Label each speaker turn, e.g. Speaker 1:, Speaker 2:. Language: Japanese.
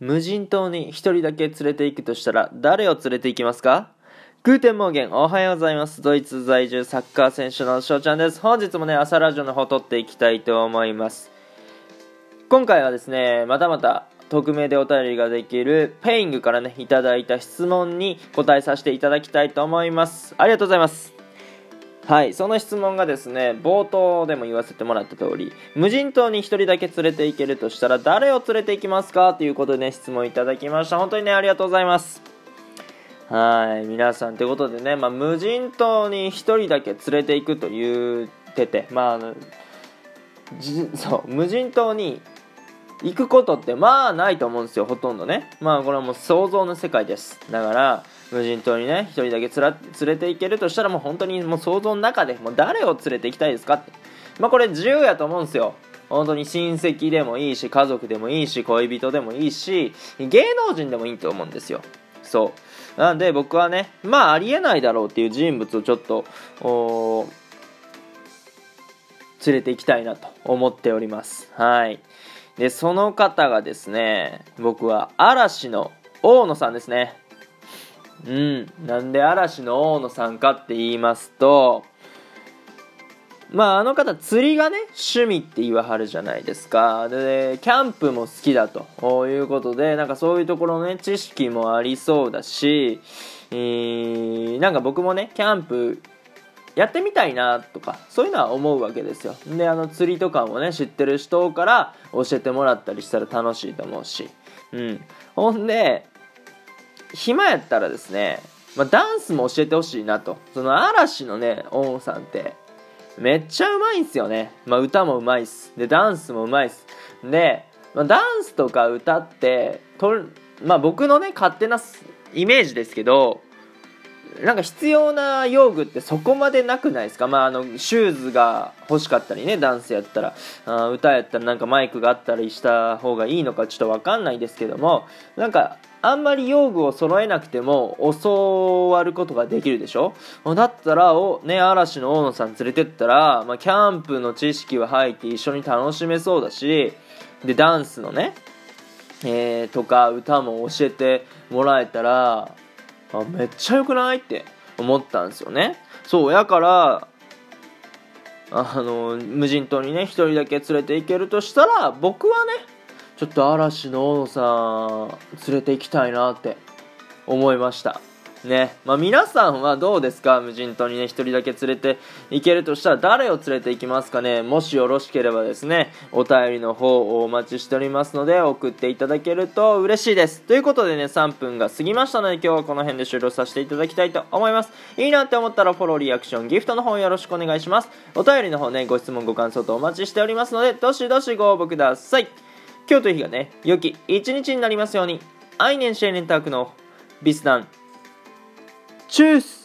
Speaker 1: 無人島に一人だけ連れて行くとしたら誰を連れて行きますか？ Guten Morgen おはようございます。ドイツ在住サッカー選手の翔ちゃんです。本日もね朝ラジオの方撮っていきたいと思います。今回はですねまたまた匿名でお便りができる Peing からねいただいた質問に答えさせていただきたいと思います。ありがとうございます。はいその質問がですね冒頭でも言わせてもらった通り無人島に1人だけ連れて行けるとしたら誰を連れて行きますかということでね質問いただきました。本当にねありがとうございます。はい皆さんということでね、まあ、無人島に1人だけ連れて行くと言っててまああのそう無人島に行くことってまあないと思うんですよほとんどね。まあこれはもう想像の世界です。だから無人島にね1人だけつら連れて行けるとしたらもう本当にもう想像の中でもう誰を連れて行きたいですかって。まあこれ自由やと思うんですよ。本当に親戚でもいいし家族でもいいし恋人でもいいし芸能人でもいいと思うんですよ。そう。なんで僕はねまあありえないだろうっていう人物をちょっと連れて行きたいなと思っております。はい。でその方がですね僕は嵐の大野さんですね。うん。なんで嵐の大野さんかって言いますとまああの方釣りがね趣味って言わはるじゃないですか。でキャンプも好きだと。いうことでなんかそういうところのね知識もありそうだし、えー、なんか僕もねキャンプやってみたいなとかそういうのは思うわけですよ。であの釣りとかもね知ってる人から教えてもらったりしたら楽しいと思うし。うん。ほんで暇やったらですね、まあ、ダンスも教えてほしいなと。その嵐のねオンさんってめっちゃうまいんすよね、まあ、歌もうまいっす。でダンスもうまいっす。で、まあ、ダンスとか歌ってとまあ僕のね勝手なイメージですけどなんか必要な用具ってそこまでなくないですか？まああのシューズが欲しかったりねダンスやったらあ歌やったらなんかマイクがあったりした方がいいのかちょっと分かんないですけどもなんかあんまり用具を揃えなくても教わることができるでしょ？だったらお、ね、嵐の大野さん連れてったら、まあ、キャンプの知識は入って一緒に楽しめそうだしでダンスのね、えー、とか歌も教えてもらえたらあめっちゃ良くない？って思ったんですよね。そうやからあの無人島にね一人だけ連れて行けるとしたら僕はねちょっと嵐の大野さん連れて行きたいなって思いました。ね。まあ、皆さんはどうですか？無人島にね1人だけ連れて行けるとしたら誰を連れて行きますかね？もしよろしければですねお便りの方をお待ちしておりますので送っていただけると嬉しいです。ということでね3分が過ぎましたので今日はこの辺で終了させていただきたいと思います。いいなって思ったらフォローリアクションギフトの方よろしくお願いします。お便りの方ねご質問ご感想とお待ちしておりますのでどしどしご応募ください。今日という日がね良き一日になりますように。アイネンシェーネンタークのビスダン。Tschüss!